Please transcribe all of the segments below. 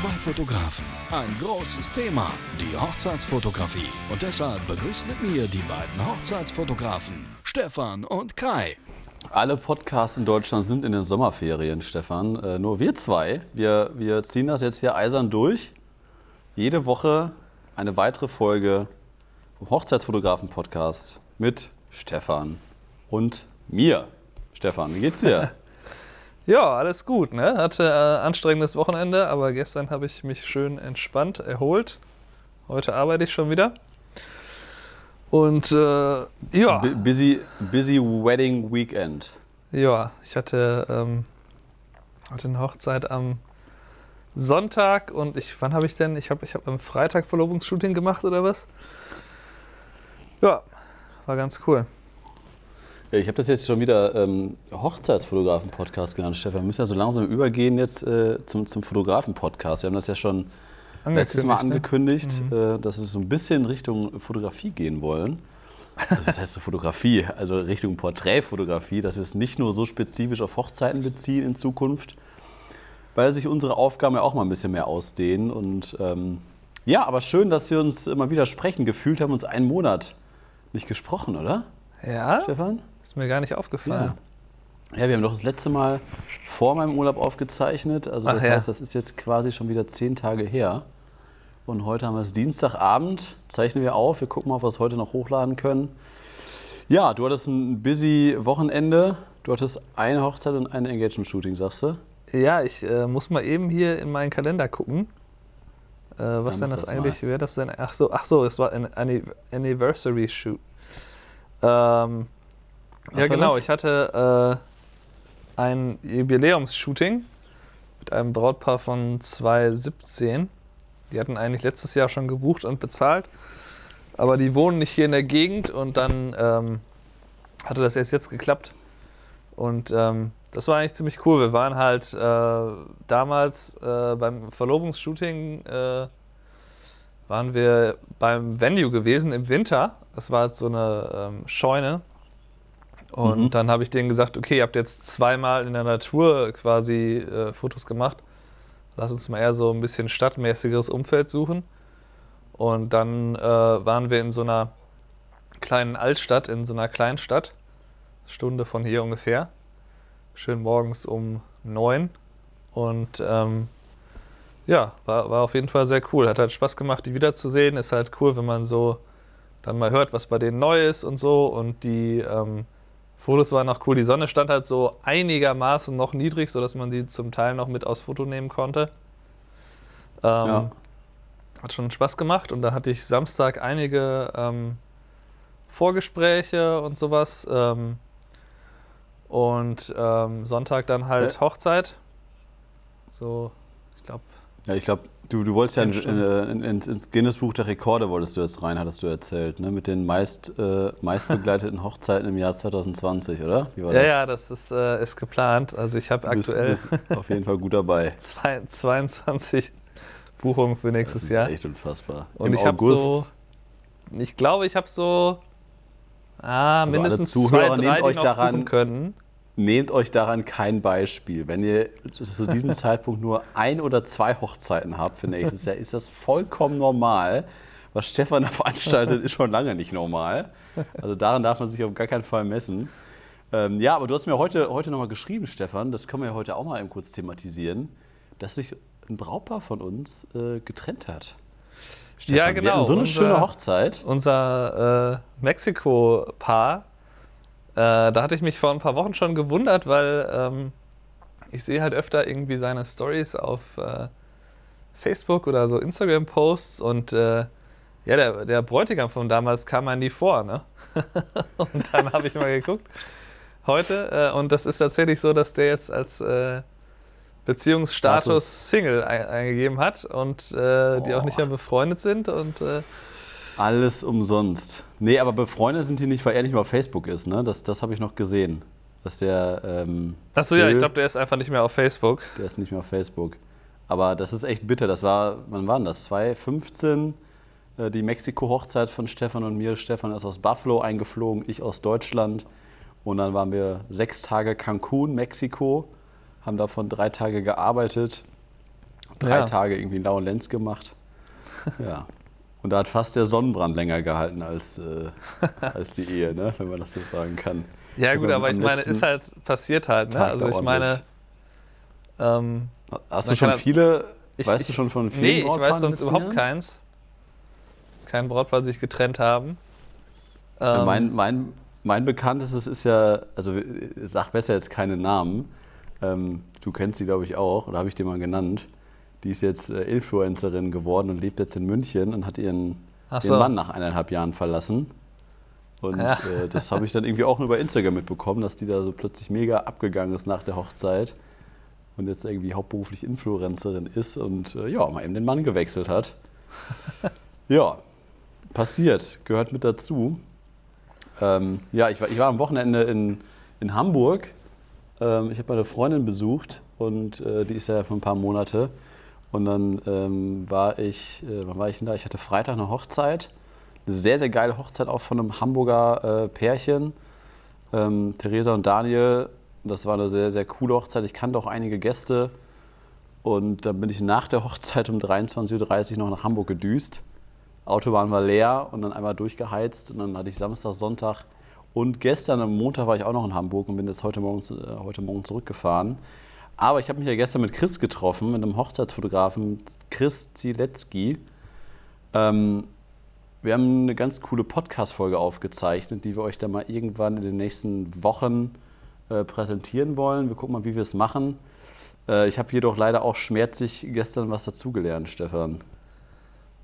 Zwei Fotografen, ein großes Thema, die Hochzeitsfotografie. Und deshalb begrüßt mit mir die beiden Hochzeitsfotografen, Stefan und Kai. Alle Podcasts in Deutschland sind in den Sommerferien, Stefan. Äh, nur wir zwei, wir, wir ziehen das jetzt hier eisern durch. Jede Woche eine weitere Folge vom Hochzeitsfotografen-Podcast mit Stefan und mir. Stefan, wie geht's dir? Ja, alles gut. Ne? Hatte äh, anstrengendes Wochenende, aber gestern habe ich mich schön entspannt, erholt. Heute arbeite ich schon wieder. Und äh, ja. B busy, busy Wedding Weekend. Ja, ich hatte, ähm, hatte eine Hochzeit am Sonntag und ich, wann habe ich denn? Ich habe ich hab am Freitag Verlobungsshooting gemacht oder was? Ja, war ganz cool. Ich habe das jetzt schon wieder ähm, Hochzeitsfotografen-Podcast genannt, Stefan. Wir müssen ja so langsam übergehen jetzt äh, zum, zum Fotografen-Podcast. Wir haben das ja schon letztes Mal angekündigt, ne? mhm. äh, dass wir so ein bisschen Richtung Fotografie gehen wollen. Also, was heißt so Fotografie? Also Richtung Porträtfotografie, dass wir es nicht nur so spezifisch auf Hochzeiten beziehen in Zukunft, weil sich unsere Aufgaben ja auch mal ein bisschen mehr ausdehnen. Und ähm, ja, aber schön, dass wir uns immer wieder sprechen. Gefühlt haben wir uns einen Monat nicht gesprochen, oder? Ja. Stefan? Ist mir gar nicht aufgefallen. Ja. ja wir haben doch das letzte Mal vor meinem Urlaub aufgezeichnet. Also das Ach, heißt, ja. das ist jetzt quasi schon wieder zehn Tage her. Und heute haben wir es Dienstagabend, zeichnen wir auf. Wir gucken mal, ob wir es heute noch hochladen können. Ja, du hattest ein busy Wochenende. Du hattest eine Hochzeit und ein Engagement-Shooting, sagst du? Ja, ich äh, muss mal eben hier in meinen Kalender gucken. Äh, was ja, denn das, das eigentlich? Wäre das denn? Ach so, ach so, es war ein Anniversary Shoot. Ähm, ja, genau. Das? Ich hatte äh, ein Jubiläumsshooting mit einem Brautpaar von 2017. Die hatten eigentlich letztes Jahr schon gebucht und bezahlt, aber die wohnen nicht hier in der Gegend und dann ähm, hatte das erst jetzt geklappt. Und ähm, das war eigentlich ziemlich cool. Wir waren halt äh, damals äh, beim Verlobungsshooting äh, waren wir beim Venue gewesen im Winter. Das war halt so eine ähm, Scheune und mhm. dann habe ich denen gesagt, okay, ihr habt jetzt zweimal in der Natur quasi äh, Fotos gemacht. Lass uns mal eher so ein bisschen stadtmäßigeres Umfeld suchen. Und dann äh, waren wir in so einer kleinen Altstadt, in so einer Kleinstadt. Stunde von hier ungefähr. Schön morgens um neun. Und ähm, ja, war, war auf jeden Fall sehr cool. Hat halt Spaß gemacht, die wiederzusehen. Ist halt cool, wenn man so dann mal hört, was bei denen neu ist und so. Und die ähm, Fotos waren auch cool. Die Sonne stand halt so einigermaßen noch niedrig, sodass man sie zum Teil noch mit aufs Foto nehmen konnte. Ähm, ja. Hat schon Spaß gemacht und da hatte ich Samstag einige ähm, Vorgespräche und sowas. Ähm, und ähm, Sonntag dann halt ja. Hochzeit. So, ich glaube. Ja, ich glaube, Du, du wolltest ja in, in, in, ins Guinness-Buch der Rekorde wolltest du jetzt rein, hattest du erzählt, ne? mit den meist, äh, meistbegleiteten Hochzeiten im Jahr 2020, oder? Wie war ja, das? ja, das ist, äh, ist geplant. Also ich habe aktuell bist auf jeden Fall gut dabei. 22 Buchungen für nächstes Jahr. Das ist echt unfassbar. Und Im ich habe so, ich glaube, ich habe so ah, also mindestens Zuhörer, zwei, drei, nehmt euch daran können nehmt euch daran kein Beispiel. Wenn ihr zu diesem Zeitpunkt nur ein oder zwei Hochzeiten habt für nächstes Jahr, ist das vollkommen normal. Was Stefan da veranstaltet, ist schon lange nicht normal. Also daran darf man sich auf gar keinen Fall messen. Ähm, ja, aber du hast mir heute, heute nochmal geschrieben, Stefan, das können wir ja heute auch mal eben kurz thematisieren, dass sich ein Brautpaar von uns äh, getrennt hat. Stefan, ja, genau. so eine unser, schöne Hochzeit. Unser äh, Mexiko-Paar äh, da hatte ich mich vor ein paar Wochen schon gewundert, weil ähm, ich sehe halt öfter irgendwie seine Stories auf äh, Facebook oder so Instagram-Posts und äh, ja, der, der, Bräutigam von damals kam mir nie vor, ne? und dann habe ich mal geguckt heute äh, und das ist tatsächlich so, dass der jetzt als äh, Beziehungsstatus Status. Single ein, eingegeben hat und äh, die auch nicht mehr befreundet sind und alles umsonst. Nee, aber befreundet sind die nicht, weil er nicht mehr auf Facebook ist, ne? Das, das habe ich noch gesehen. Dass der. Ähm, Achso, ja, ich glaube, der ist einfach nicht mehr auf Facebook. Der ist nicht mehr auf Facebook. Aber das ist echt bitter. Das war, wann war denn das? 2015, äh, die Mexiko-Hochzeit von Stefan und mir. Stefan ist aus Buffalo eingeflogen, ich aus Deutschland. Und dann waren wir sechs Tage Cancun, Mexiko, haben davon drei Tage gearbeitet. drei ja. Tage irgendwie in Laurenz gemacht. Ja. Und da hat fast der Sonnenbrand länger gehalten als, äh, als die Ehe, ne? wenn man das so sagen kann. Ja, gut, aber ich meine, ist halt passiert halt. Ne? Also, ich meine. Ähm, Hast du schon viele. Ich, weißt ich, du schon von vielen Nee, ich weiß sonst überhaupt keins. Kein Brautpaar, sich getrennt haben. Ähm, mein, mein, mein bekanntestes ist ja, also sag besser jetzt keine Namen. Ähm, du kennst sie, glaube ich, auch, oder habe ich dir mal genannt. Die ist jetzt äh, Influencerin geworden und lebt jetzt in München und hat ihren, so. ihren Mann nach eineinhalb Jahren verlassen. Und ja. äh, das habe ich dann irgendwie auch nur über Instagram mitbekommen, dass die da so plötzlich mega abgegangen ist nach der Hochzeit und jetzt irgendwie hauptberuflich Influencerin ist und äh, ja, mal eben den Mann gewechselt hat. ja, passiert, gehört mit dazu. Ähm, ja, ich war, ich war am Wochenende in, in Hamburg. Ähm, ich habe meine Freundin besucht und äh, die ist ja für ein paar Monate. Und dann ähm, war ich, äh, wann war ich denn da? Ich hatte Freitag eine Hochzeit. Eine sehr, sehr geile Hochzeit auch von einem Hamburger äh, Pärchen. Ähm, Theresa und Daniel. Das war eine sehr, sehr coole Hochzeit. Ich kannte auch einige Gäste. Und dann bin ich nach der Hochzeit um 23.30 Uhr noch nach Hamburg gedüst. Autobahn war leer und dann einmal durchgeheizt. Und dann hatte ich Samstag, Sonntag und gestern am Montag war ich auch noch in Hamburg und bin jetzt heute Morgen, äh, heute Morgen zurückgefahren. Aber ich habe mich ja gestern mit Chris getroffen, mit einem Hochzeitsfotografen, Chris Zielecki. Ähm, wir haben eine ganz coole Podcast-Folge aufgezeichnet, die wir euch dann mal irgendwann in den nächsten Wochen äh, präsentieren wollen. Wir gucken mal, wie wir es machen. Äh, ich habe jedoch leider auch schmerzlich gestern was dazugelernt, Stefan.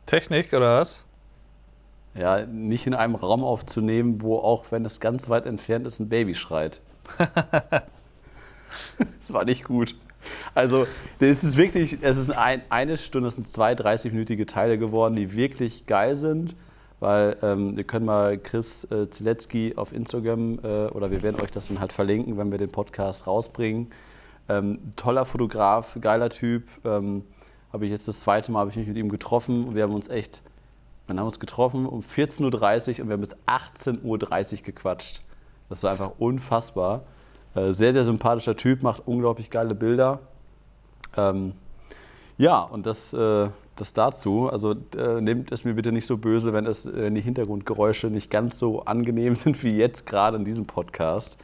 Technik oder was? Ja, nicht in einem Raum aufzunehmen, wo auch wenn es ganz weit entfernt ist, ein Baby schreit. das war nicht gut. Also, es ist wirklich, es ist ein, eine Stunde, es sind zwei 30-minütige Teile geworden, die wirklich geil sind. Weil ähm, wir können mal Chris äh, Zielecki auf Instagram äh, oder wir werden euch das dann halt verlinken, wenn wir den Podcast rausbringen. Ähm, toller Fotograf, geiler Typ. Ähm, habe ich jetzt das zweite Mal ich mich mit ihm getroffen und wir haben uns echt, wir haben uns getroffen um 14.30 Uhr und wir haben bis 18.30 Uhr gequatscht. Das war einfach unfassbar. Äh, sehr, sehr sympathischer Typ, macht unglaublich geile Bilder. Ähm, ja, und das, äh, das dazu. Also äh, nehmt es mir bitte nicht so böse, wenn, es, wenn die Hintergrundgeräusche nicht ganz so angenehm sind wie jetzt gerade in diesem Podcast.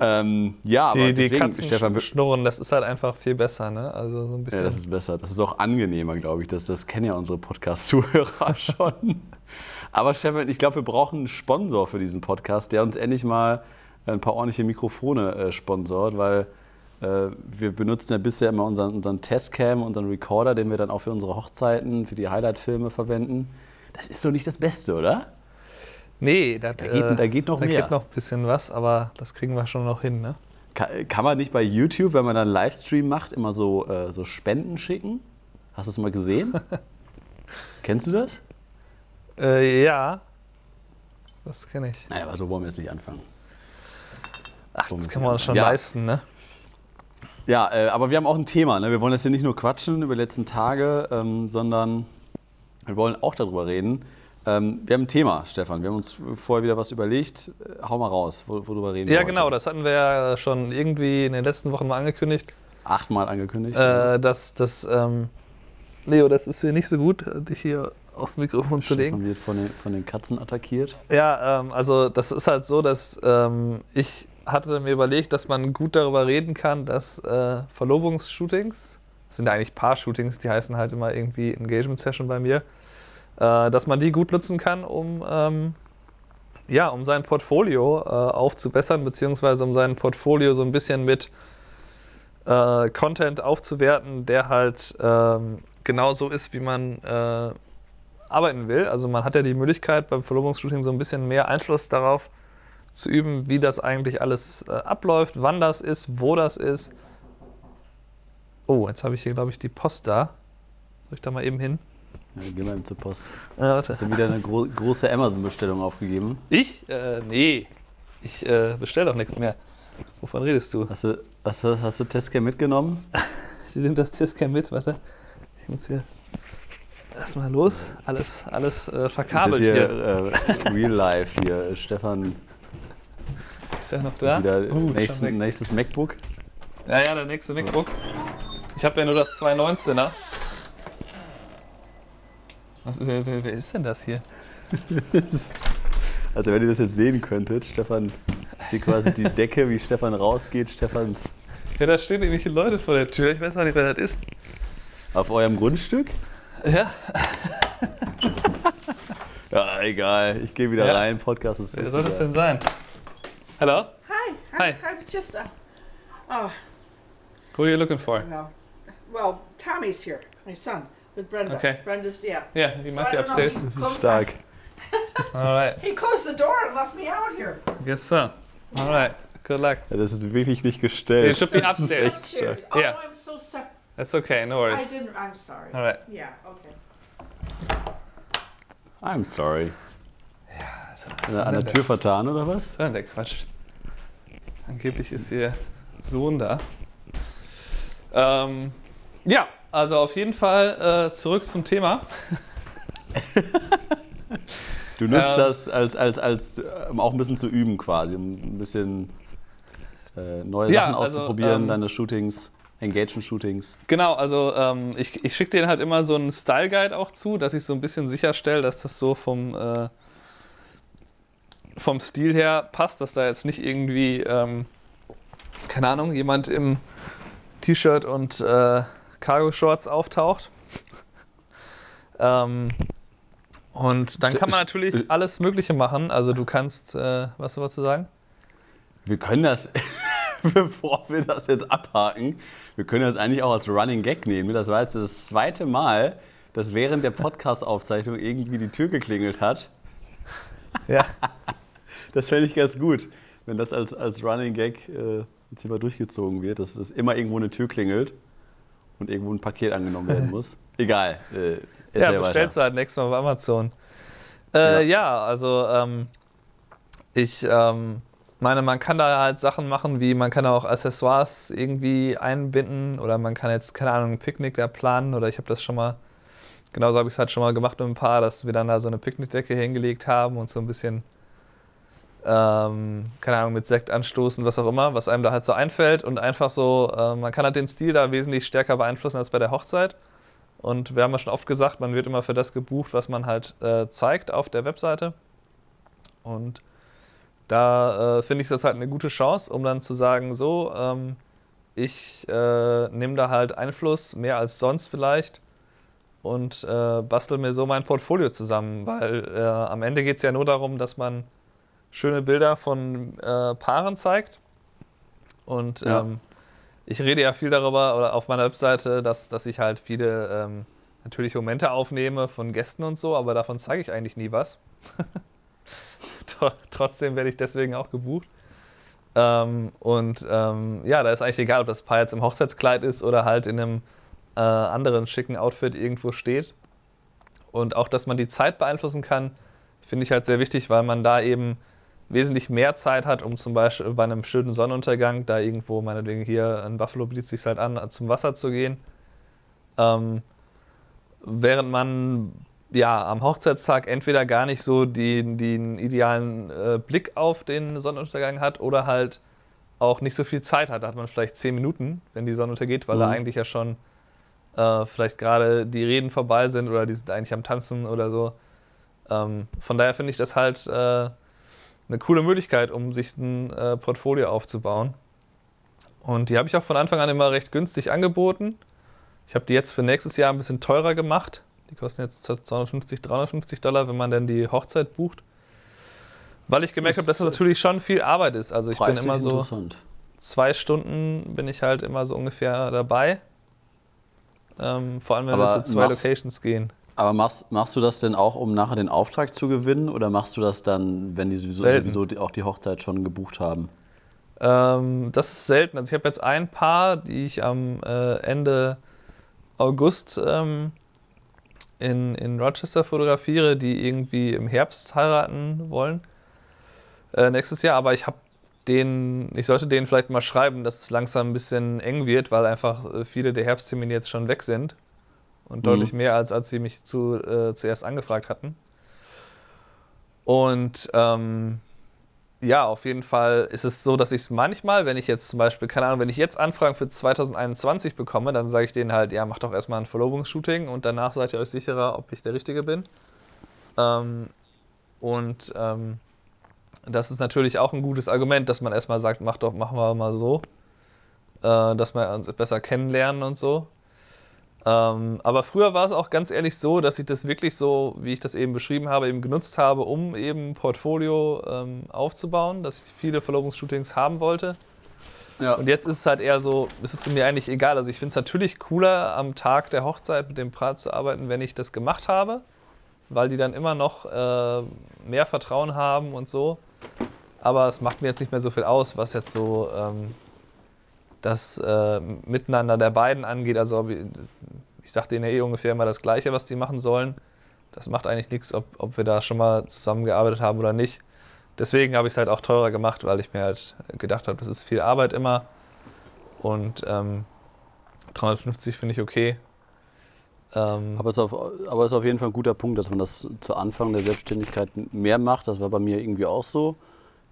Ähm, ja, die, aber die deswegen, Katzen Stefan, schnurren, das ist halt einfach viel besser, ne? Also so ein bisschen. Ja, das ist besser. Das ist auch angenehmer, glaube ich. Das, das kennen ja unsere Podcast-Zuhörer schon. aber Stefan, ich glaube, wir brauchen einen Sponsor für diesen Podcast, der uns endlich mal ein paar ordentliche Mikrofone äh, sponsort, weil äh, wir benutzen ja bisher immer unseren, unseren Testcam, unseren Recorder, den wir dann auch für unsere Hochzeiten, für die Highlight-Filme verwenden. Das ist doch nicht das Beste, oder? Nee, das, da, geht, äh, da geht noch da mehr. Da geht noch ein bisschen was, aber das kriegen wir schon noch hin, ne? Kann, kann man nicht bei YouTube, wenn man dann Livestream macht, immer so, äh, so Spenden schicken? Hast du es mal gesehen? Kennst du das? Äh, ja. Das kenne ich. Nein, aber so wollen wir jetzt nicht anfangen. Ach, das kann man uns schon ja. leisten, ne? Ja, äh, aber wir haben auch ein Thema. Ne? Wir wollen jetzt hier nicht nur quatschen über die letzten Tage, ähm, sondern wir wollen auch darüber reden. Ähm, wir haben ein Thema, Stefan. Wir haben uns vorher wieder was überlegt. Äh, hau mal raus, worüber reden ja, wir. Ja, genau. Das hatten wir ja schon irgendwie in den letzten Wochen mal angekündigt. Achtmal angekündigt. Äh, dass das, ähm, Leo, das ist hier nicht so gut, dich hier aufs Mikrofon zu legen. Stefan wird von den, von den Katzen attackiert. Ja, ähm, also das ist halt so, dass ähm, ich hatte mir überlegt, dass man gut darüber reden kann, dass äh, Verlobungsshootings, das sind eigentlich Paar-Shootings, die heißen halt immer irgendwie Engagement Session bei mir, äh, dass man die gut nutzen kann, um, ähm, ja, um sein Portfolio äh, aufzubessern, beziehungsweise um sein Portfolio so ein bisschen mit äh, Content aufzuwerten, der halt ähm, genauso ist, wie man äh, arbeiten will. Also man hat ja die Möglichkeit beim Verlobungsshooting so ein bisschen mehr Einfluss darauf, zu üben, wie das eigentlich alles äh, abläuft, wann das ist, wo das ist. Oh, jetzt habe ich hier, glaube ich, die Post da. Soll ich da mal eben hin? Ja, geh mal eben zur Post. Ja, Hast du wieder eine gro große Amazon-Bestellung aufgegeben? Ich? Äh, nee. Ich äh, bestelle doch nichts mehr. Wovon redest du? Hast du, hast du, hast du Testcam mitgenommen? ich nehme das Testcam mit, warte. Ich muss hier erstmal los. Alles, alles äh, verkabelt hier. hier. Äh, Real Life hier. Stefan ist er noch da? Wieder uh, nächsten, nächstes MacBook. Ja, ja, der nächste MacBook. Ich habe ja nur das 219er. Was, wer, wer, wer ist denn das hier? also wenn ihr das jetzt sehen könntet, Stefan sieht quasi die Decke, wie Stefan rausgeht. Stefans. Ja, da stehen irgendwelche Leute vor der Tür. Ich weiß auch nicht, wer das ist. Auf eurem Grundstück? Ja. ja, egal. Ich gehe wieder ja. rein. Podcast ist. Wer soll das denn sein? Hallo? Hi. Hi. I was just. Uh, oh. Who are you looking for? Well, well, Tommy's here, my son. with Brenda. Okay. Brenda's, yeah. Yeah, he so might be upstairs. This is Stark. All right. He closed the door and left me out here. I guess so. All right. Good luck. Ja, das ist wirklich nicht gestellt. It should be upstairs. upstairs. Oh, yeah. I'm so sorry. That's okay. No worries. I didn't. I'm sorry. All right. Yeah. Okay. I'm sorry. Ja, also was an der Tür vertan oder was? Denn der Quatsch? Angeblich ist ihr Sohn da. Ähm, ja, also auf jeden Fall äh, zurück zum Thema. du nutzt ähm, das als, als, als um auch ein bisschen zu üben quasi, um ein bisschen äh, neue ja, Sachen also, auszuprobieren, ähm, deine Shootings. Engagement-Shootings. Genau, also ähm, ich, ich schicke denen halt immer so einen Style-Guide auch zu, dass ich so ein bisschen sicherstelle, dass das so vom, äh, vom Stil her passt, dass da jetzt nicht irgendwie, ähm, keine Ahnung, jemand im T-Shirt und äh, Cargo-Shorts auftaucht. ähm, und dann kann man natürlich alles Mögliche machen. Also du kannst, äh, was wolltest du sagen? Wir können das, bevor wir das jetzt abhaken, wir können das eigentlich auch als Running Gag nehmen. Das war jetzt das zweite Mal, dass während der Podcast-Aufzeichnung irgendwie die Tür geklingelt hat. Ja. Das fände ich ganz gut, wenn das als, als Running Gag äh, jetzt immer durchgezogen wird, dass, dass immer irgendwo eine Tür klingelt und irgendwo ein Paket angenommen werden muss. Egal. Äh, ja, bestellst du halt nächstes Mal auf Amazon. Äh, ja. ja. also ähm, ich ähm, meine, man kann da halt Sachen machen, wie man kann auch Accessoires irgendwie einbinden oder man kann jetzt, keine Ahnung, ein Picknick da planen oder ich habe das schon mal, genauso habe ich es halt schon mal gemacht mit ein paar, dass wir dann da so eine Picknickdecke hingelegt haben und so ein bisschen ähm, keine Ahnung, mit Sekt anstoßen, was auch immer, was einem da halt so einfällt und einfach so, äh, man kann halt den Stil da wesentlich stärker beeinflussen als bei der Hochzeit. Und wir haben ja schon oft gesagt, man wird immer für das gebucht, was man halt äh, zeigt auf der Webseite. Und da äh, finde ich das halt eine gute Chance, um dann zu sagen, so, ähm, ich äh, nehme da halt Einfluss, mehr als sonst vielleicht, und äh, bastel mir so mein Portfolio zusammen, weil äh, am Ende geht es ja nur darum, dass man schöne Bilder von äh, Paaren zeigt. Und ja. ähm, ich rede ja viel darüber oder auf meiner Webseite, dass, dass ich halt viele ähm, natürlich Momente aufnehme von Gästen und so, aber davon zeige ich eigentlich nie was. Trotzdem werde ich deswegen auch gebucht. Ähm, und ähm, ja, da ist eigentlich egal, ob das Paar jetzt im Hochzeitskleid ist oder halt in einem äh, anderen schicken Outfit irgendwo steht. Und auch, dass man die Zeit beeinflussen kann, finde ich halt sehr wichtig, weil man da eben wesentlich mehr Zeit hat, um zum Beispiel bei einem schönen Sonnenuntergang, da irgendwo, meinetwegen hier in Buffalo bietet sich halt an, zum Wasser zu gehen. Ähm, während man ja am Hochzeitstag entweder gar nicht so den, den idealen äh, Blick auf den Sonnenuntergang hat oder halt auch nicht so viel Zeit hat. Da hat man vielleicht zehn Minuten, wenn die Sonne untergeht, weil mhm. da eigentlich ja schon äh, vielleicht gerade die Reden vorbei sind oder die sind eigentlich am Tanzen oder so. Ähm, von daher finde ich das halt äh, eine coole Möglichkeit, um sich ein äh, Portfolio aufzubauen. Und die habe ich auch von Anfang an immer recht günstig angeboten. Ich habe die jetzt für nächstes Jahr ein bisschen teurer gemacht. Die kosten jetzt 250, 350 Dollar, wenn man denn die Hochzeit bucht. Weil ich gemerkt habe, dass das natürlich schon viel Arbeit ist. Also ich bin immer so zwei Stunden bin ich halt immer so ungefähr dabei. Ähm, vor allem, wenn Aber wir zu zwei Locations gehen. Aber machst, machst du das denn auch, um nachher den Auftrag zu gewinnen? Oder machst du das dann, wenn die sowieso, sowieso die, auch die Hochzeit schon gebucht haben? Ähm, das ist selten. Also ich habe jetzt ein Paar, die ich am äh, Ende August ähm, in, in Rochester fotografiere, die irgendwie im Herbst heiraten wollen. Äh, nächstes Jahr. Aber ich habe den, ich sollte denen vielleicht mal schreiben, dass es langsam ein bisschen eng wird, weil einfach äh, viele der Herbsttermine jetzt schon weg sind. Und mhm. deutlich mehr, als als sie mich zu, äh, zuerst angefragt hatten. Und ähm, ja, auf jeden Fall ist es so, dass ich es manchmal, wenn ich jetzt zum Beispiel, keine Ahnung, wenn ich jetzt Anfragen für 2021 bekomme, dann sage ich denen halt, ja, mach doch erstmal ein Verlobungsshooting und danach seid ihr euch sicherer, ob ich der Richtige bin. Ähm, und ähm, das ist natürlich auch ein gutes Argument, dass man erstmal sagt, mach doch, machen wir mal so, äh, dass wir uns besser kennenlernen und so. Ähm, aber früher war es auch ganz ehrlich so, dass ich das wirklich so, wie ich das eben beschrieben habe, eben genutzt habe, um eben ein Portfolio ähm, aufzubauen, dass ich viele Verlobungsshootings haben wollte. Ja. Und jetzt ist es halt eher so, es ist mir eigentlich egal. Also ich finde es natürlich cooler, am Tag der Hochzeit mit dem Paar zu arbeiten, wenn ich das gemacht habe, weil die dann immer noch äh, mehr Vertrauen haben und so. Aber es macht mir jetzt nicht mehr so viel aus, was jetzt so ähm, das äh, Miteinander der beiden angeht. Also ich sage denen ja eh ungefähr immer das Gleiche, was die machen sollen. Das macht eigentlich nichts, ob, ob wir da schon mal zusammengearbeitet haben oder nicht. Deswegen habe ich es halt auch teurer gemacht, weil ich mir halt gedacht habe, das ist viel Arbeit immer. Und ähm, 350 finde ich okay. Ähm aber es, ist auf, aber es ist auf jeden Fall ein guter Punkt, dass man das zu Anfang der Selbstständigkeit mehr macht. Das war bei mir irgendwie auch so,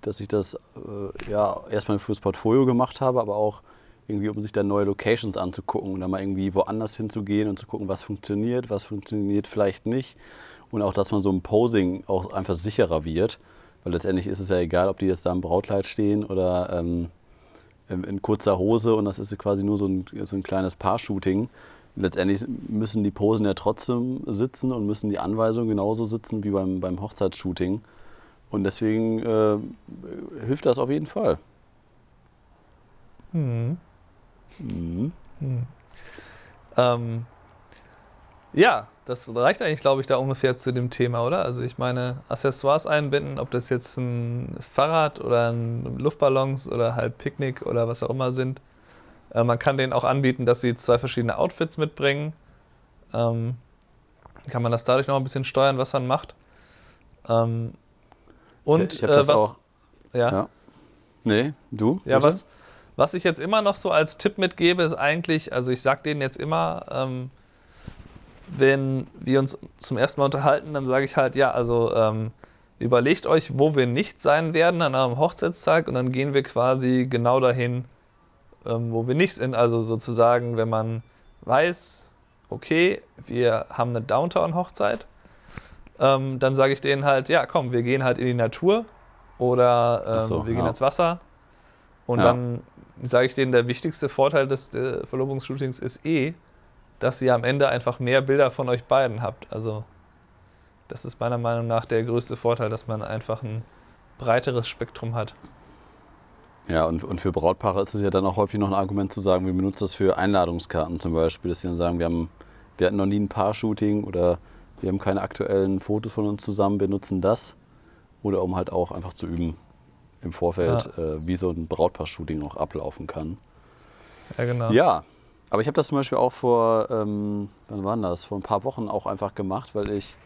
dass ich das äh, ja erstmal fürs Portfolio gemacht habe, aber auch irgendwie, um sich dann neue Locations anzugucken und dann mal irgendwie woanders hinzugehen und zu gucken, was funktioniert, was funktioniert vielleicht nicht. Und auch, dass man so im Posing auch einfach sicherer wird. Weil letztendlich ist es ja egal, ob die jetzt da im Brautkleid stehen oder ähm, in kurzer Hose und das ist quasi nur so ein, so ein kleines Paar-Shooting. Letztendlich müssen die Posen ja trotzdem sitzen und müssen die Anweisungen genauso sitzen wie beim, beim Hochzeitsshooting. Und deswegen äh, hilft das auf jeden Fall. Mhm. Mhm. Mhm. Ähm, ja, das reicht eigentlich, glaube ich, da ungefähr zu dem Thema, oder? Also ich meine, Accessoires einbinden, ob das jetzt ein Fahrrad oder ein Luftballons oder halt Picknick oder was auch immer sind. Äh, man kann denen auch anbieten, dass sie zwei verschiedene Outfits mitbringen. Ähm, kann man das dadurch noch ein bisschen steuern, was man macht. Ähm, und ich, ich äh, was? Auch, ja. ja. Nee, du? Ja, was? Was ich jetzt immer noch so als Tipp mitgebe, ist eigentlich, also ich sage denen jetzt immer, ähm, wenn wir uns zum ersten Mal unterhalten, dann sage ich halt, ja, also ähm, überlegt euch, wo wir nicht sein werden an eurem Hochzeitstag und dann gehen wir quasi genau dahin, ähm, wo wir nicht sind. Also sozusagen, wenn man weiß, okay, wir haben eine Downtown-Hochzeit, ähm, dann sage ich denen halt, ja, komm, wir gehen halt in die Natur oder ähm, so, wir gehen ja. ins Wasser und ja. dann sage ich denen, der wichtigste Vorteil des äh, Verlobungsshootings ist eh, dass ihr am Ende einfach mehr Bilder von euch beiden habt. Also das ist meiner Meinung nach der größte Vorteil, dass man einfach ein breiteres Spektrum hat. Ja, und, und für Brautpaare ist es ja dann auch häufig noch ein Argument zu sagen, wir benutzen das für Einladungskarten zum Beispiel, dass sie dann sagen, wir, haben, wir hatten noch nie ein Paar-Shooting oder wir haben keine aktuellen Fotos von uns zusammen, wir nutzen das. Oder um halt auch einfach zu üben, im Vorfeld, ja. äh, wie so ein Brautpaar-Shooting auch ablaufen kann. Ja, genau. Ja, aber ich habe das zum Beispiel auch vor, ähm, wann war das? Vor ein paar Wochen auch einfach gemacht, weil ich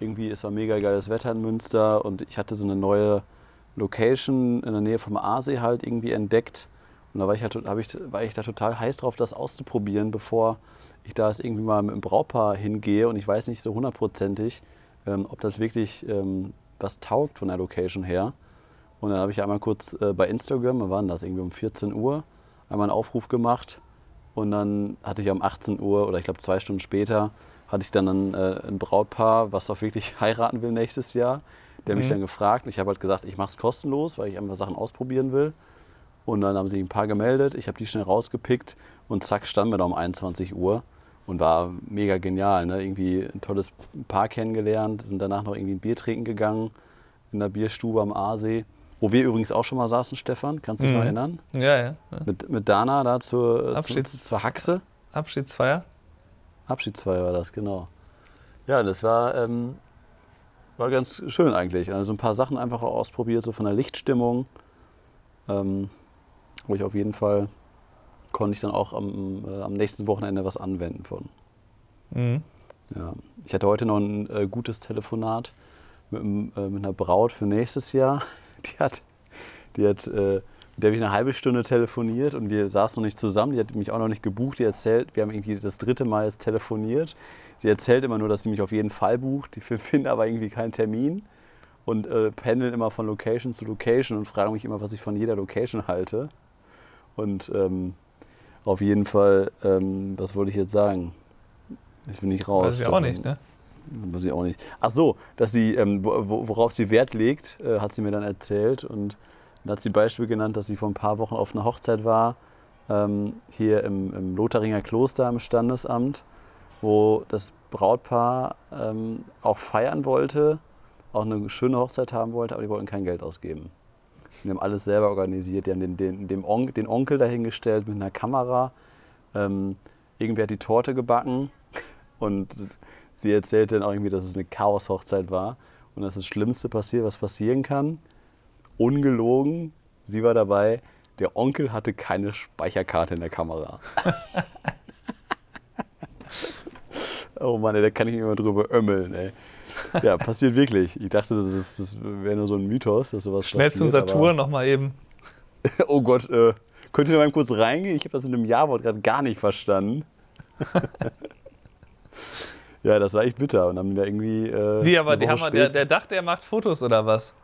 irgendwie, es war mega geiles Wetter in Münster und ich hatte so eine neue Location in der Nähe vom Aasee halt irgendwie entdeckt. Und da war ich, halt, ich, war ich da total heiß drauf, das auszuprobieren, bevor ich da jetzt irgendwie mal mit dem Brautpaar hingehe und ich weiß nicht so hundertprozentig, ähm, ob das wirklich ähm, was taugt von der Location her. Und dann habe ich einmal kurz äh, bei Instagram, wann war das, irgendwie um 14 Uhr, einmal einen Aufruf gemacht. Und dann hatte ich um 18 Uhr oder ich glaube zwei Stunden später, hatte ich dann ein, äh, ein Brautpaar, was auch wirklich heiraten will nächstes Jahr. Der mhm. mich dann gefragt. Ich habe halt gesagt, ich mache es kostenlos, weil ich einfach Sachen ausprobieren will. Und dann haben sich ein paar gemeldet. Ich habe die schnell rausgepickt und zack, standen wir da um 21 Uhr. Und war mega genial. Ne? Irgendwie ein tolles Paar kennengelernt, sind danach noch irgendwie ein Bier trinken gegangen in der Bierstube am Aasee. Wo wir übrigens auch schon mal saßen, Stefan, kannst du dich mhm. noch erinnern? Ja, ja, ja. Mit, mit Dana da zur, Abschieds zur, zur Haxe. Abschiedsfeier. Abschiedsfeier war das, genau. Ja, das war, ähm, war ganz schön eigentlich. Also ein paar Sachen einfach ausprobiert, so von der Lichtstimmung. Ähm, wo ich auf jeden Fall konnte ich dann auch am, äh, am nächsten Wochenende was anwenden von. Mhm. Ja. Ich hatte heute noch ein äh, gutes Telefonat mit, äh, mit einer Braut für nächstes Jahr. Die hat, die hat, äh, mit der habe ich eine halbe Stunde telefoniert und wir saßen noch nicht zusammen. Die hat mich auch noch nicht gebucht. Die erzählt, wir haben irgendwie das dritte Mal jetzt telefoniert. Sie erzählt immer nur, dass sie mich auf jeden Fall bucht. Die finden aber irgendwie keinen Termin. und äh, pendeln immer von Location zu Location und fragen mich immer, was ich von jeder Location halte. Und ähm, auf jeden Fall, ähm, was wollte ich jetzt sagen? Jetzt bin ich raus. Weiß ich auch nicht, ne? Weiß ich auch nicht. Ach so, dass sie, ähm, worauf sie Wert legt, äh, hat sie mir dann erzählt. Und dann hat sie Beispiel genannt, dass sie vor ein paar Wochen auf einer Hochzeit war, ähm, hier im, im Lotharinger Kloster im Standesamt, wo das Brautpaar ähm, auch feiern wollte auch eine schöne Hochzeit haben wollte, aber die wollten kein Geld ausgeben. Die haben alles selber organisiert. Die haben den, den, den, On, den Onkel dahingestellt mit einer Kamera. Ähm, irgendwer hat die Torte gebacken und sie erzählte dann auch irgendwie, dass es eine Chaos-Hochzeit war und dass das Schlimmste passiert, was passieren kann. Ungelogen, sie war dabei. Der Onkel hatte keine Speicherkarte in der Kamera. oh Mann, ey, da kann ich mich immer drüber ömmeln. Ey. Ja, passiert wirklich. Ich dachte, das, das wäre nur so ein Mythos, dass sowas Schnell passiert. Schnell zum Saturn nochmal eben. oh Gott, äh, könnt ihr mal kurz reingehen? Ich habe das in einem Ja-Wort gerade gar nicht verstanden. ja, das war echt bitter und haben da irgendwie. Äh, Wie, aber die haben der, der dachte, er macht Fotos oder was?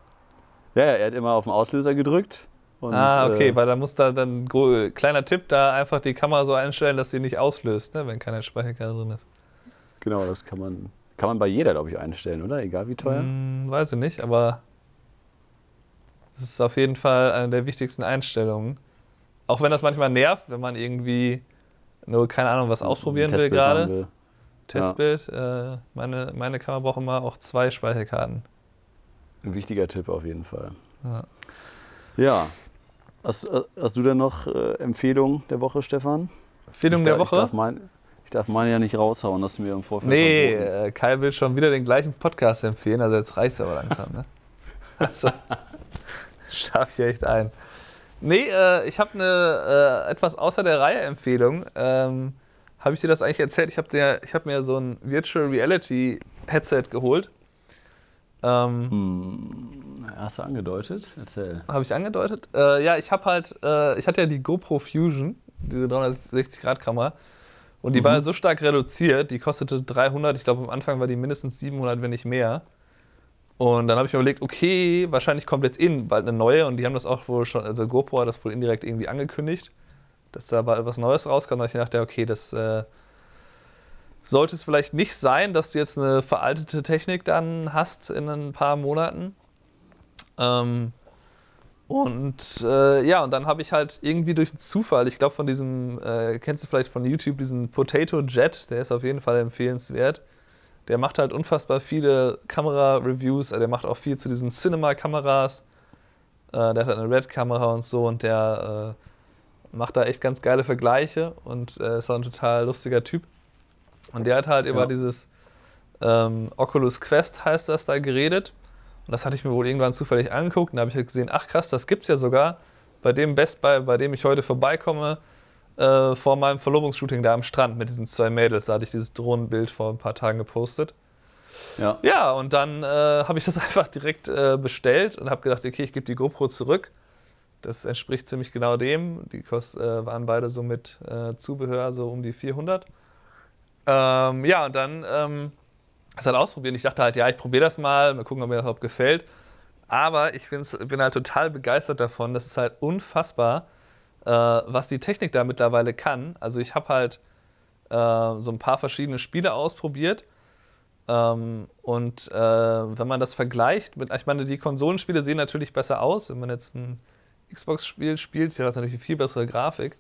Ja, ja, er hat immer auf den Auslöser gedrückt. Und, ah, okay, äh, weil da muss da dann, kleiner Tipp, da einfach die Kamera so einstellen, dass sie nicht auslöst, ne, wenn keine Speicherkarte drin ist. Genau, das kann man kann man bei jeder, glaube ich, einstellen, oder? Egal wie teuer. Hm, weiß ich nicht, aber das ist auf jeden Fall eine der wichtigsten Einstellungen. Auch wenn das manchmal nervt, wenn man irgendwie nur, keine Ahnung, was ausprobieren will gerade. Testbild. Ja. Äh, meine, meine Kamera braucht immer auch zwei Speicherkarten. Ein wichtiger Tipp auf jeden Fall. Ja. ja. Hast, hast, du denn noch äh, Empfehlungen der Woche, Stefan? Empfehlung der Woche? Ich darf, mein, ich darf meine ja nicht raushauen, dass du mir im Vorfeld. Nee, äh, Kai will schon wieder den gleichen Podcast empfehlen, also jetzt reicht es aber langsam. Ne? Also, schaffe ich echt ein. Nee, äh, ich habe eine äh, etwas außer der Reihe Empfehlung. Ähm, habe ich dir das eigentlich erzählt? Ich habe hab mir so ein Virtual Reality Headset geholt. Ähm, hm, hast du angedeutet? Erzähl. Habe ich angedeutet? Äh, ja, ich habe halt, äh, ich hatte ja die GoPro Fusion, diese 360 Grad Kamera. Und die mhm. war so stark reduziert, die kostete 300, ich glaube am Anfang war die mindestens 700, wenn nicht mehr. Und dann habe ich mir überlegt, okay, wahrscheinlich kommt jetzt in bald eine neue und die haben das auch wohl schon, also GoPro hat das wohl indirekt irgendwie angekündigt, dass da bald was Neues rauskommt. Da ich gedacht, ja, okay, das äh, sollte es vielleicht nicht sein, dass du jetzt eine veraltete Technik dann hast in ein paar Monaten. Ähm, und äh, ja, und dann habe ich halt irgendwie durch Zufall, ich glaube von diesem, äh, kennst du vielleicht von YouTube diesen Potato Jet, der ist auf jeden Fall empfehlenswert. Der macht halt unfassbar viele Kamera-Reviews, äh, der macht auch viel zu diesen Cinema-Kameras. Äh, der hat halt eine Red-Kamera und so und der äh, macht da echt ganz geile Vergleiche und äh, ist auch ein total lustiger Typ. Und der hat halt ja. über dieses ähm, Oculus Quest heißt das da geredet und das hatte ich mir wohl irgendwann zufällig angeguckt und da habe ich halt gesehen, ach krass, das gibt es ja sogar bei dem Best Buy, bei dem ich heute vorbeikomme, äh, vor meinem Verlobungsshooting da am Strand mit diesen zwei Mädels. Da hatte ich dieses Drohnenbild vor ein paar Tagen gepostet. Ja, ja und dann äh, habe ich das einfach direkt äh, bestellt und habe gedacht, okay, ich gebe die GoPro zurück. Das entspricht ziemlich genau dem. Die kost, äh, waren beide so mit äh, Zubehör so um die 400. Ähm, ja, und dann ähm, das halt ausprobieren. Ich dachte halt, ja, ich probiere das mal, mal gucken, ob mir das überhaupt gefällt. Aber ich bin halt total begeistert davon. Das ist halt unfassbar, äh, was die Technik da mittlerweile kann. Also ich habe halt äh, so ein paar verschiedene Spiele ausprobiert. Ähm, und äh, wenn man das vergleicht mit, ich meine, die Konsolenspiele sehen natürlich besser aus. Wenn man jetzt ein Xbox-Spiel spielt, hat das natürlich eine viel bessere Grafik.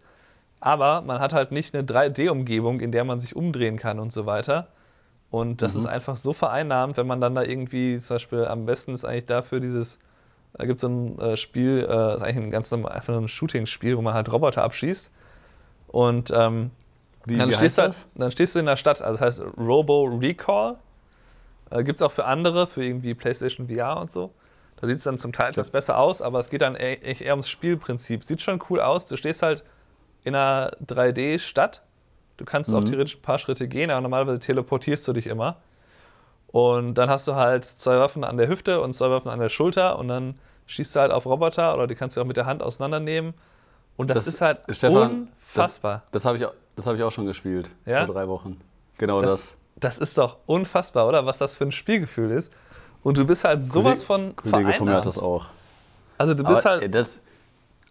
Aber man hat halt nicht eine 3D-Umgebung, in der man sich umdrehen kann und so weiter. Und das mhm. ist einfach so vereinnahmt, wenn man dann da irgendwie, zum Beispiel am besten ist eigentlich dafür dieses, da gibt es so ein äh, Spiel, äh, das ist eigentlich ein ganz normal, einfach ein Shooting-Spiel, wo man halt Roboter abschießt. Und ähm, wie, dann, wie stehst halt, dann stehst du in der Stadt, also das heißt Robo Recall. Äh, gibt es auch für andere, für irgendwie PlayStation VR und so. Da sieht es dann zum Teil etwas besser aus, aber es geht dann eher, eher ums Spielprinzip. Sieht schon cool aus. Du stehst halt in einer 3D-Stadt Du kannst mhm. auch theoretisch ein paar Schritte gehen, aber normalerweise teleportierst du dich immer. Und dann hast du halt zwei Waffen an der Hüfte und zwei Waffen an der Schulter und dann schießt du halt auf Roboter oder die kannst du auch mit der Hand auseinandernehmen. Und das, das ist halt Stefan, unfassbar. Das, das habe ich, hab ich auch schon gespielt ja? vor drei Wochen. Genau das. Das, das ist doch unfassbar, oder? Was das für ein Spielgefühl ist. Und du bist halt sowas von Kollege von mir hat das auch. Also du bist aber halt. Das,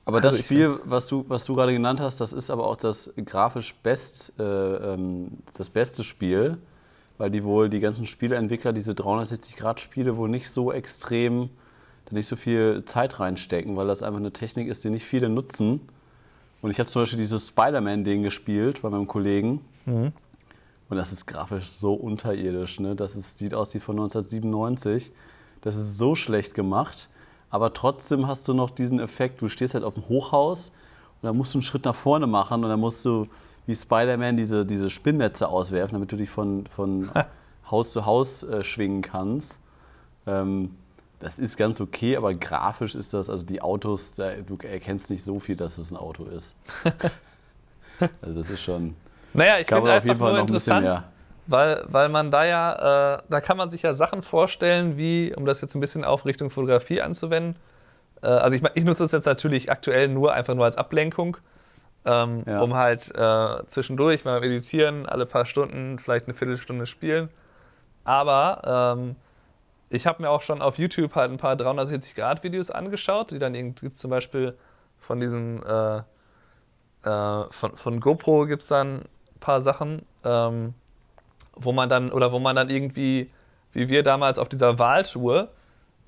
aber Also das Spiel, was du, was du gerade genannt hast, das ist aber auch das grafisch best, äh, ähm, das beste Spiel, weil die wohl die ganzen Spieleentwickler diese 360-Grad-Spiele wohl nicht so extrem, da nicht so viel Zeit reinstecken, weil das einfach eine Technik ist, die nicht viele nutzen. Und ich habe zum Beispiel dieses Spider-Man-Ding gespielt bei meinem Kollegen. Mhm. Und das ist grafisch so unterirdisch. Ne? Das ist, sieht aus wie von 1997. Das ist so schlecht gemacht. Aber trotzdem hast du noch diesen Effekt, du stehst halt auf dem Hochhaus und dann musst du einen Schritt nach vorne machen und dann musst du wie Spider-Man diese, diese Spinnnetze auswerfen, damit du dich von, von Haus zu Haus äh, schwingen kannst. Ähm, das ist ganz okay, aber grafisch ist das, also die Autos, da, du erkennst nicht so viel, dass es ein Auto ist. also das ist schon, Naja, ich finde einfach jeden Fall nur ein interessant, weil, weil man da ja, äh, da kann man sich ja Sachen vorstellen, wie, um das jetzt ein bisschen auf Richtung Fotografie anzuwenden. Äh, also ich, ich nutze das jetzt natürlich aktuell nur einfach nur als Ablenkung, ähm, Ja. um halt äh, zwischendurch mal meditieren, alle paar Stunden vielleicht eine Viertelstunde spielen. Aber ähm, ich habe mir auch schon auf YouTube halt ein paar 360-Grad-Videos angeschaut, die dann irgendwie gibt's zum Beispiel von diesem äh, äh, von, von GoPro gibt es dann paar Sachen, ähm, wo man dann, oder wo man dann irgendwie, wie wir damals auf dieser Wahltour,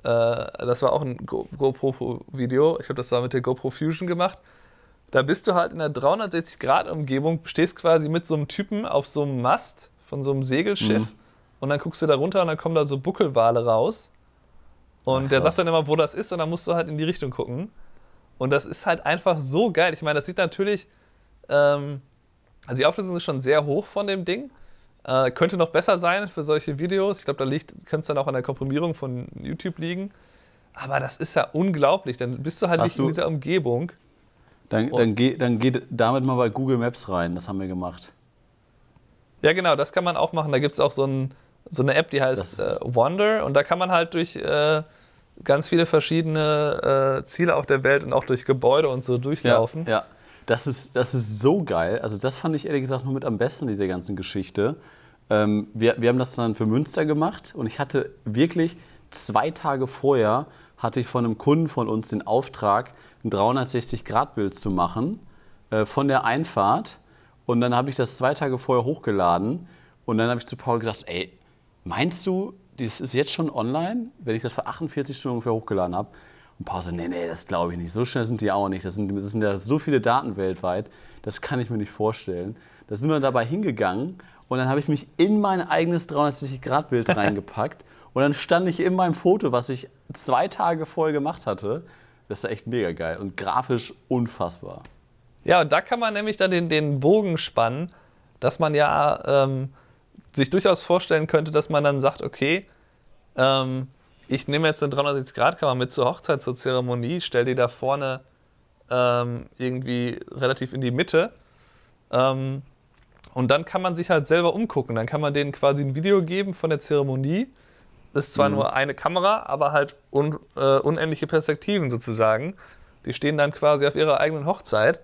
äh, das war auch ein Go GoPro-Video, ich glaube, das war mit der GoPro Fusion gemacht. Da bist du halt in einer 360-Grad-Umgebung, stehst quasi mit so einem Typen auf so einem Mast von so einem Segelschiff Mhm. und dann guckst du da runter und dann kommen da so Buckelwale raus. Und Ach, der sagt dann immer, wo das ist und dann musst du halt in die Richtung gucken. Und das ist halt einfach so geil. Ich meine, das sieht natürlich, ähm, also die Auflösung ist schon sehr hoch von dem Ding. Äh, könnte noch besser sein für solche Videos. Ich glaube, da liegt, könnte es dann auch an der Komprimierung von YouTube liegen. Aber das ist ja unglaublich. Dann bist du halt Hast nicht in du- dieser Umgebung. Dann, dann, geh, dann geht damit mal bei Google Maps rein, das haben wir gemacht. Ja, genau, das kann man auch machen. Da gibt es auch so, ein, so eine App, die heißt äh, Wonder. Und da kann man halt durch äh, ganz viele verschiedene äh, Ziele auf der Welt und auch durch Gebäude und so durchlaufen. Ja, das ist, das ist so geil. Also das fand ich ehrlich gesagt nur mit am besten dieser ganzen Geschichte. Ähm, wir, wir haben das dann für Münster gemacht und ich hatte wirklich zwei Tage vorher hatte ich von einem Kunden von uns den Auftrag, ein 360-Grad-Bild zu machen äh, von der Einfahrt. Und dann habe ich das zwei Tage vorher hochgeladen und dann habe ich zu Paul gedacht, ey, meinst du, das ist jetzt schon online, wenn ich das für 48 Stunden ungefähr hochgeladen habe? Und Paul so, nee, nee, das glaube ich nicht. So schnell sind die auch nicht. Das sind, das sind ja so viele Daten weltweit. Das kann ich mir nicht vorstellen. Da sind wir dabei hingegangen und dann habe ich mich in mein eigenes 360-Grad-Bild reingepackt. Und dann stand ich in meinem Foto, was ich zwei Tage vorher gemacht hatte. Das ist echt mega geil und grafisch unfassbar. Ja, und da kann man nämlich dann den, den Bogen spannen, dass man ja ähm, sich durchaus vorstellen könnte, dass man dann sagt, okay, ähm, ich nehme jetzt eine 360-Grad-Kamera mit zur Hochzeit, zur Zeremonie, stelle die da vorne ähm, irgendwie relativ in die Mitte. Ähm, und dann kann man sich halt selber umgucken. Dann kann man denen quasi ein Video geben von der Zeremonie. Das ist zwar nur eine Kamera, aber halt un, äh, unendliche Perspektiven sozusagen. Die stehen dann quasi auf ihrer eigenen Hochzeit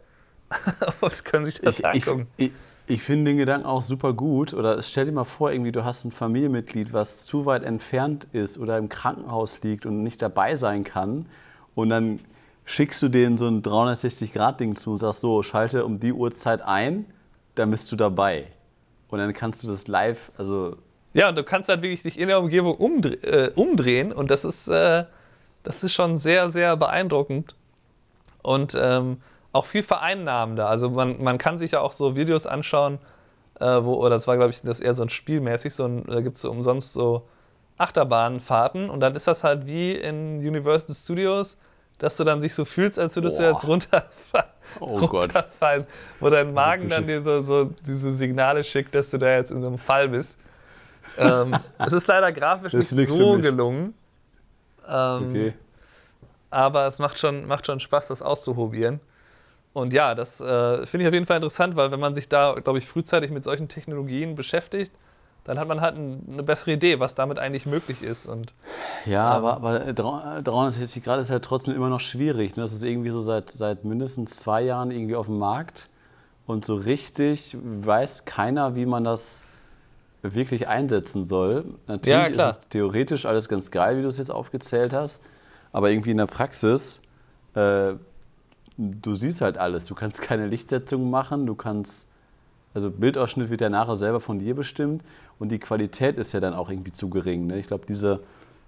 und können sich das ich, angucken. ich, ich finde den Gedanken auch super gut. Oder stell dir mal vor, irgendwie, du hast ein Familienmitglied, was zu weit entfernt ist oder im Krankenhaus liegt und nicht dabei sein kann. Und dann schickst du denen so ein 360-Grad-Ding zu und sagst so, schalte um die Uhrzeit ein, dann bist du dabei. Und dann kannst du das live, also Ja, und du kannst halt wirklich dich in der Umgebung umdre äh, umdrehen und das ist, äh, das ist schon sehr, sehr beeindruckend und ähm, auch viel vereinnahmender. Also man, man kann sich ja auch so Videos anschauen, äh, wo, oder das war, glaube ich, das eher so ein spielmäßig, so ein, da gibt es so umsonst so Achterbahnfahrten und dann ist das halt wie in Universal Studios, dass du dann sich so fühlst, als würdest du Boah. jetzt runterfa Oh Gott. runterfallen, wo dein Magen dann dir so, so diese Signale schickt, dass du da jetzt in so einem Fall bist. ähm, es ist leider grafisch Das nicht so gelungen. Ähm, okay. aber es macht schon, macht schon Spaß, das auszuprobieren. Und ja, das äh, finde ich auf jeden Fall interessant, weil wenn man sich da, glaube ich, frühzeitig mit solchen Technologien beschäftigt, dann hat man halt ein, eine bessere Idee, was damit eigentlich möglich ist. Und Ja, aber, aber 360 Grad ist halt trotzdem immer noch schwierig. Ne? Das ist irgendwie so seit, seit mindestens zwei Jahren irgendwie auf dem Markt. Und so richtig weiß keiner, wie man das wirklich einsetzen soll. Natürlich ja, ist es theoretisch alles ganz geil, wie du es jetzt aufgezählt hast, aber irgendwie in der Praxis, äh, du siehst halt alles. Du kannst keine Lichtsetzung machen, du kannst, also Bildausschnitt wird ja nachher selber von dir bestimmt und die Qualität ist ja dann auch irgendwie zu gering. Ne? Ich glaube, diese,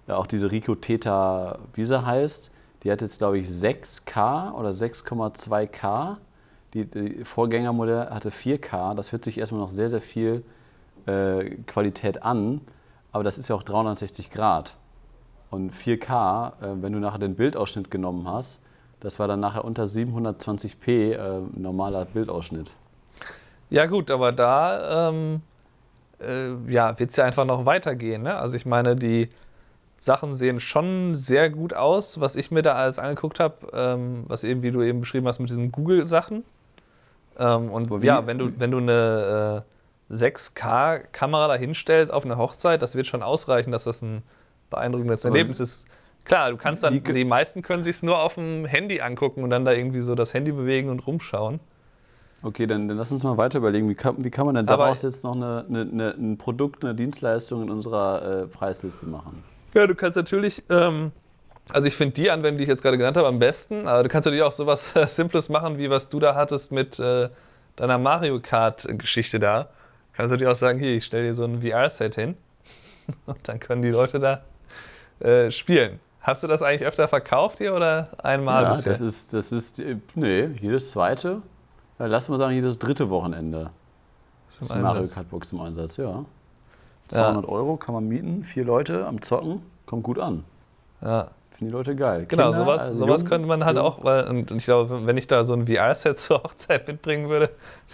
ja, auch diese Rico Theta, wie sie heißt, die hat jetzt, glaube ich, 6K oder 6,2K. Die, die Vorgängermodell hatte 4K. Das hört sich erstmal noch sehr, sehr viel äh, Qualität an, aber das ist ja auch 360 Grad. Und 4K, äh, wenn du nachher den Bildausschnitt genommen hast, das war dann nachher unter 720p äh, normaler Bildausschnitt. Ja gut, aber da ähm, äh, ja, wird es ja einfach noch weitergehen. Ne? Also ich meine, die Sachen sehen schon sehr gut aus, was ich mir da alles angeguckt habe, ähm, was eben, wie du eben beschrieben hast, mit diesen Google-Sachen. Ähm, und Wie? ja, wenn du, wenn du eine äh, 6K-Kamera da hinstellst auf eine Hochzeit, das wird schon ausreichen, dass das ein beeindruckendes Erlebnis ist. Klar, du kannst dann, die meisten können sich es nur auf dem Handy angucken und dann da irgendwie so das Handy bewegen und rumschauen. Okay, dann, dann lass uns mal weiter überlegen, wie kann, wie kann man denn daraus Aber, jetzt noch eine, eine, eine, ein Produkt, eine Dienstleistung in unserer äh, Preisliste machen? Ja, du kannst natürlich, ähm, also ich finde die Anwendung, die ich jetzt gerade genannt habe, am besten. Aber du kannst natürlich auch sowas Simples machen, wie was du da hattest mit äh, deiner Mario Kart-Geschichte da. Kannst du dir auch sagen, hier, ich stelle dir so ein VR-Set hin und dann können die Leute da äh, spielen. Hast du das eigentlich öfter verkauft hier oder einmal ja, bisher? das ist, das ist, nee, jedes zweite, ja, lass mal sagen, jedes dritte Wochenende ist, ist die Mario Kart Box im Einsatz, ja. 200 ja. Euro kann man mieten, vier Leute am Zocken, kommt gut an. Ja. Finden die Leute geil. Genau, Kinder, sowas, also sowas jung, könnte man halt jung. auch, weil, und ich glaube, wenn ich da so ein VR-Set zur Hochzeit mitbringen würde,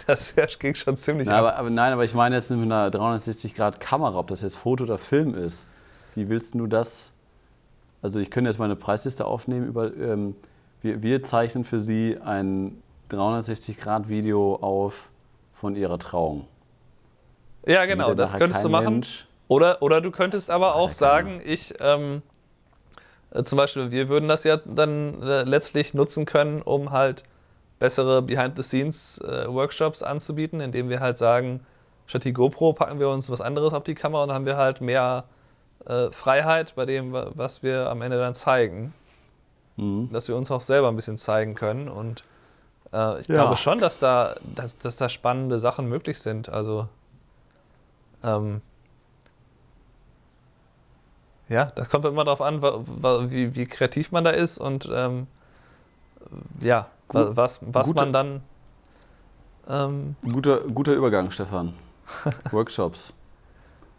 das wär, ging schon ziemlich Na, aber, aber, Nein, aber ich meine jetzt mit einer 360-Grad-Kamera, ob das jetzt Foto oder Film ist. Wie willst du das? Also, ich könnte jetzt mal eine Preisliste aufnehmen über. Ähm, wir, wir zeichnen für Sie ein 360-Grad-Video auf von Ihrer Trauung. Ja, genau, das könntest du machen. Oder, oder du könntest aber auch sagen, ich. Ähm, äh, zum Beispiel, wir würden das ja dann äh, letztlich nutzen können, um halt bessere Behind-the-Scenes-Workshops äh, anzubieten, indem wir halt sagen, statt die GoPro packen wir uns was anderes auf die Kamera und dann haben wir halt mehr äh, Freiheit bei dem, was wir am Ende dann zeigen. Mhm. Dass wir uns auch selber ein bisschen zeigen können. Und äh, ich ja. glaube schon, dass da, dass, dass da spannende Sachen möglich sind. Also ähm, ja, das kommt immer darauf an, wie, wie, kreativ man da ist und ähm, ja, Gut. was, was Gute, man dann. Ähm, guter, guter Übergang, Stefan. Workshops.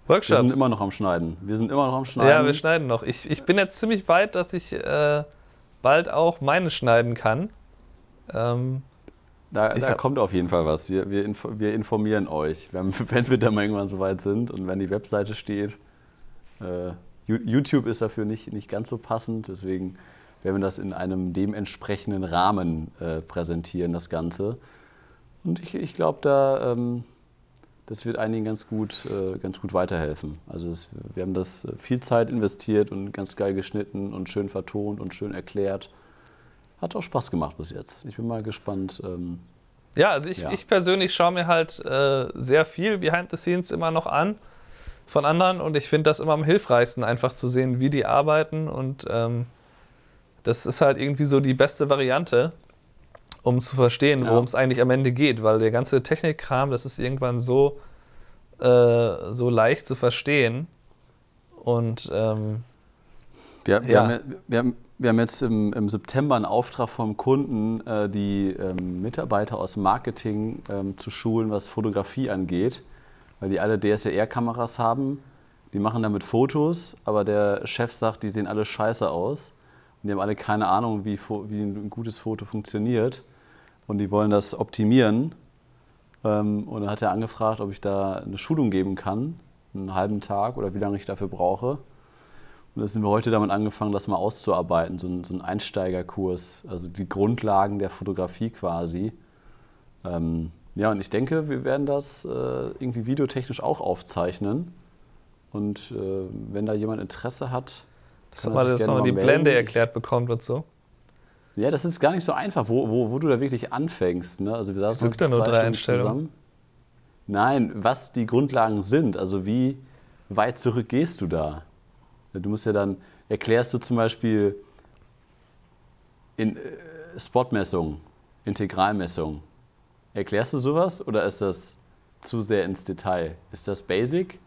Workshops. Wir sind immer noch am Schneiden. Wir sind immer noch am Schneiden. Ja, wir schneiden noch. Ich, ich bin jetzt ziemlich weit, dass ich äh, bald auch meine schneiden kann. Ähm, da, da kommt auf jeden Fall was. Wir, wir, wir informieren euch, wenn, wenn, wir dann mal irgendwann so weit sind und wenn die Webseite steht. Äh, YouTube ist dafür nicht, nicht ganz so passend, deswegen werden wir das in einem dementsprechenden Rahmen äh, präsentieren, das Ganze. Und ich, ich glaube, da, ähm, das wird einigen ganz gut, äh, ganz gut weiterhelfen. Also das, wir haben das äh, viel Zeit investiert und ganz geil geschnitten und schön vertont und schön erklärt. Hat auch Spaß gemacht bis jetzt. Ich bin mal gespannt. Ähm, ja, also ich, ja. ich persönlich schaue mir halt äh, sehr viel Behind the Scenes immer noch an von anderen und ich finde das immer am hilfreichsten, einfach zu sehen, wie die arbeiten und ähm, das ist halt irgendwie so die beste Variante, um zu verstehen, worum es eigentlich am Ende geht, weil der ganze Technikkram, das ist irgendwann so, äh, so leicht zu verstehen und ähm, wir, wir, ja. haben, wir, haben, wir haben jetzt im, im, September einen Auftrag vom Kunden, äh, die ähm, Mitarbeiter aus Marketing ähm, zu schulen, was Fotografie angeht weil die alle DSLR-Kameras haben. Die machen damit Fotos, aber der Chef sagt, die sehen alle scheiße aus. Und die haben alle keine Ahnung, wie, wie ein gutes Foto funktioniert. Und die wollen das optimieren. Ähm, und dann hat er angefragt, ob ich da eine Schulung geben kann, einen halben Tag oder wie lange ich dafür brauche. Und da sind wir heute damit angefangen, das mal auszuarbeiten, so ein, so ein Einsteigerkurs, also die Grundlagen der Fotografie quasi. Ähm, ja, und ich denke, wir werden das äh, irgendwie videotechnisch auch aufzeichnen. Und äh, wenn da jemand Interesse hat, dass man das nochmal die melden. Blende erklärt bekommt und so. Ja, das ist gar nicht so einfach, wo, wo, wo du da wirklich anfängst. Ne? Also wir saßen zwei nur drei Stunden zusammen. Nein, was die Grundlagen sind. Also wie weit zurück gehst du da? Du musst ja dann, erklärst du zum Beispiel in äh, Spotmessung, Integralmessung. Erklärst du sowas oder ist das zu sehr ins Detail? Ist das basic?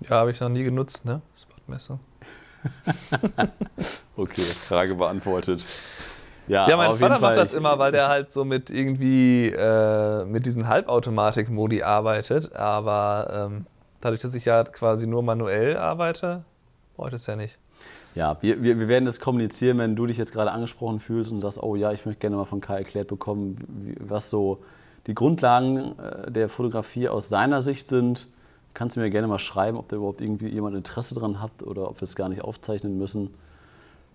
Ja, habe ich noch nie genutzt, ne? Spotmessung. okay, Frage beantwortet. Ja, ja mein Vater macht das immer, weil der halt so mit irgendwie äh, mit diesen Halbautomatik-Modi arbeitet. Aber ähm, dadurch, dass ich ja quasi nur manuell arbeite, brauche ich das ja nicht. Ja, wir, wir, wir werden das kommunizieren, wenn du dich jetzt gerade angesprochen fühlst und sagst, oh ja, ich möchte gerne mal von Kai erklärt bekommen, was so die Grundlagen äh, der Fotografie aus seiner Sicht sind. Kannst du mir gerne mal schreiben, ob da überhaupt irgendwie jemand Interesse dran hat oder ob wir es gar nicht aufzeichnen müssen.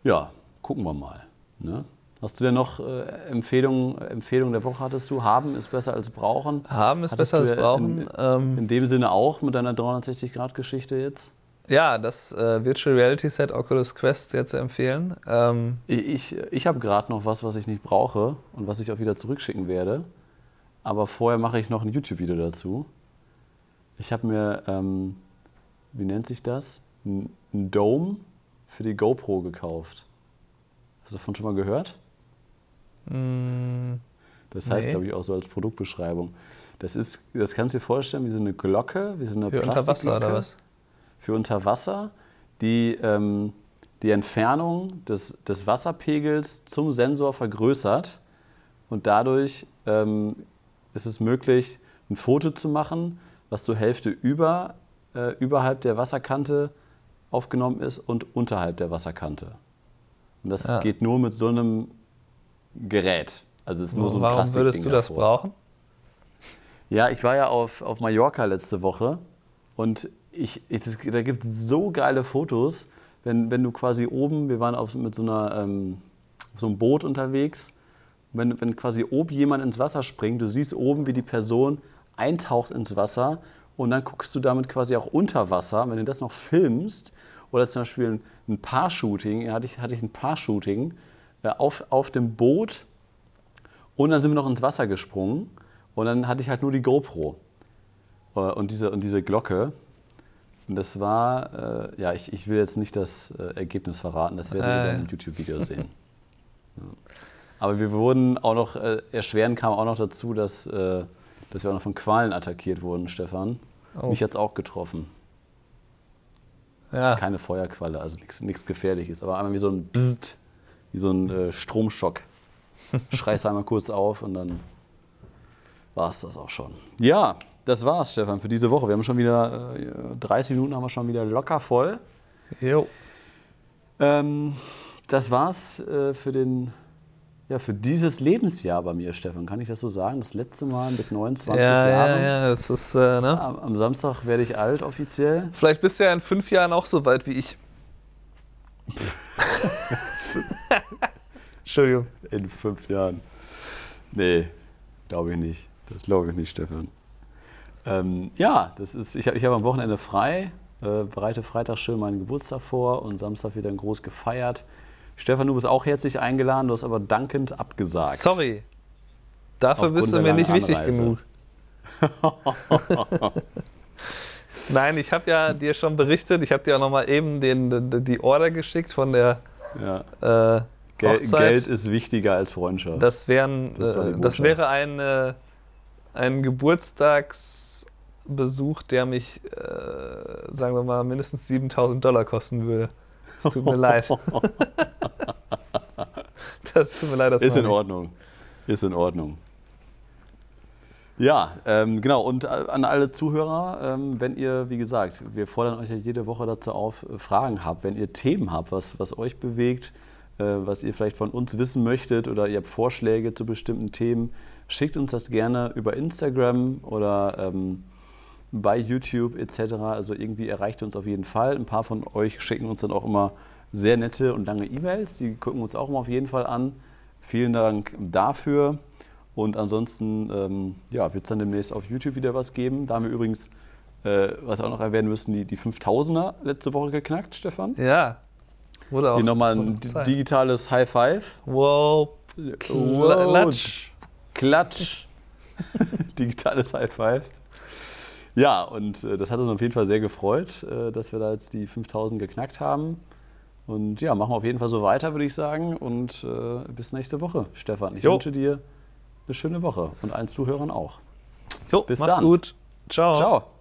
Ja, gucken wir mal. Ne? Hast du denn noch äh, Empfehlungen, Empfehlungen der Woche hattest du? Haben ist besser als brauchen. Haben ist hattest besser als brauchen. In, ähm, in, dem Sinne auch mit deiner 360-Grad-Geschichte jetzt? Ja, das äh, Virtual Reality Set Oculus Quest sehr zu empfehlen. Ähm, ich ich habe gerade noch was, was ich nicht brauche und was ich auch wieder zurückschicken werde. Aber vorher mache ich noch ein YouTube-Video dazu. Ich habe mir, ähm, wie nennt sich das? Ein Dome für die GoPro gekauft. Hast du davon schon mal gehört? Mm, das heißt, nee. glaube ich, auch so als Produktbeschreibung. Das, ist, das kannst du dir vorstellen wie so eine Glocke, wie so eine Für unter Wasser oder was? Für unter Wasser, die ähm, die Entfernung des, des Wasserpegels zum Sensor vergrößert. Und dadurch ähm, ist es möglich, ein Foto zu machen, was zur Hälfte über, äh, überhalb der Wasserkante aufgenommen ist und unterhalb der Wasserkante. Und das ja. geht nur mit so einem Gerät. Also es ist nur so ein Warum Plastikding würdest du das davor. brauchen? Ja, ich war ja auf, auf Mallorca letzte Woche und ich, ich das, da gibt es so geile Fotos, wenn, wenn du quasi oben, wir waren auf, mit so, einer, ähm, so einem Boot unterwegs, wenn, wenn quasi oben jemand ins Wasser springt, du siehst oben, wie die Person eintaucht ins Wasser und dann guckst du damit quasi auch unter Wasser. Wenn du das noch filmst oder zum Beispiel ein, ein Paar-Shooting, hatte ich, hatte ich ein Paar-Shooting, äh, auf, auf dem Boot und dann sind wir noch ins Wasser gesprungen und dann hatte ich halt nur die GoPro äh, und diese, und diese Glocke. Und das war, äh, ja, ich, ich will jetzt nicht das äh, Ergebnis verraten, das werdet ihr dann im YouTube-Video sehen. Ja. Aber wir wurden auch noch, äh, erschweren kam auch noch dazu, dass, äh, dass wir auch noch von Qualen attackiert wurden, Stefan. Oh. Mich hat es auch getroffen. Ja. Keine Feuerqualle, also nichts Gefährliches, aber einmal wie so ein Bzzzt wie so ein äh, Stromschock. Schreist einmal kurz auf und dann war es das auch schon. Ja, das war's, Stefan, für diese Woche. Wir haben schon wieder äh, 30 Minuten haben wir schon wieder locker voll. Jo. Ähm, das war's äh, für den ja, für dieses Lebensjahr bei mir, Stefan, kann ich das so sagen? Das letzte Mal mit 29 ja, Jahren. Ja, ja, das ist, äh, ne? am, am, Samstag werde ich alt offiziell. Vielleicht bist du ja in fünf Jahren auch so weit wie ich. Entschuldigung. In fünf Jahren. Nee, glaube ich nicht. Das glaube ich nicht, Stefan. Ähm, ja, das ist, ich, ich habe am Wochenende frei, äh, bereite Freitag schön meinen Geburtstag vor und Samstag wieder groß gefeiert. Stefan, du bist auch herzlich eingeladen, du hast aber dankend abgesagt. Sorry. Dafür bist du mir nicht wichtig genug. Nein, ich habe ja dir schon berichtet, ich habe dir auch noch mal eben den, die Order geschickt von der ja. äh, Gel Geld ist wichtiger als Freundschaft. Das, wären, das, äh, das wäre ein, äh, ein Geburtstagsbesuch, der mich, äh, sagen wir mal, mindestens 7000 Dollar kosten würde. Es tut mir leid. Das tut mir leid. Das ist in Ordnung. Ist in Ordnung. Ja, ähm, genau. Und äh, an alle Zuhörer, ähm, wenn ihr, wie gesagt, wir fordern euch ja jede Woche dazu auf, äh, Fragen habt, wenn ihr Themen habt, was, was euch bewegt, äh, was ihr vielleicht von uns wissen möchtet oder ihr habt Vorschläge zu bestimmten Themen, schickt uns das gerne über Instagram oder ähm, bei YouTube etc. Also irgendwie erreicht uns auf jeden Fall. Ein paar von euch schicken uns dann auch immer sehr nette und lange E-Mails. Die gucken wir uns auch immer auf jeden Fall an. Vielen Dank dafür. Und ansonsten ähm, ja, wird es dann demnächst auf YouTube wieder was geben. Da haben wir übrigens, äh, was wir auch noch erwähnen müssen, die, die 5000er letzte Woche geknackt, Stefan. Ja. Wurde auch. Hier nochmal ein digitales High Five. Wow. Klatsch. Klatsch. Digitales High Five. Ja, und äh, das hat uns auf jeden Fall sehr gefreut, äh, dass wir da jetzt die 5000 geknackt haben. Und ja, machen wir auf jeden Fall so weiter, würde ich sagen. Und äh, bis nächste Woche, Stefan. Ich jo. wünsche dir eine schöne Woche und allen Zuhörern auch. Jo, bis mach's dann. gut. Ciao. Ciao.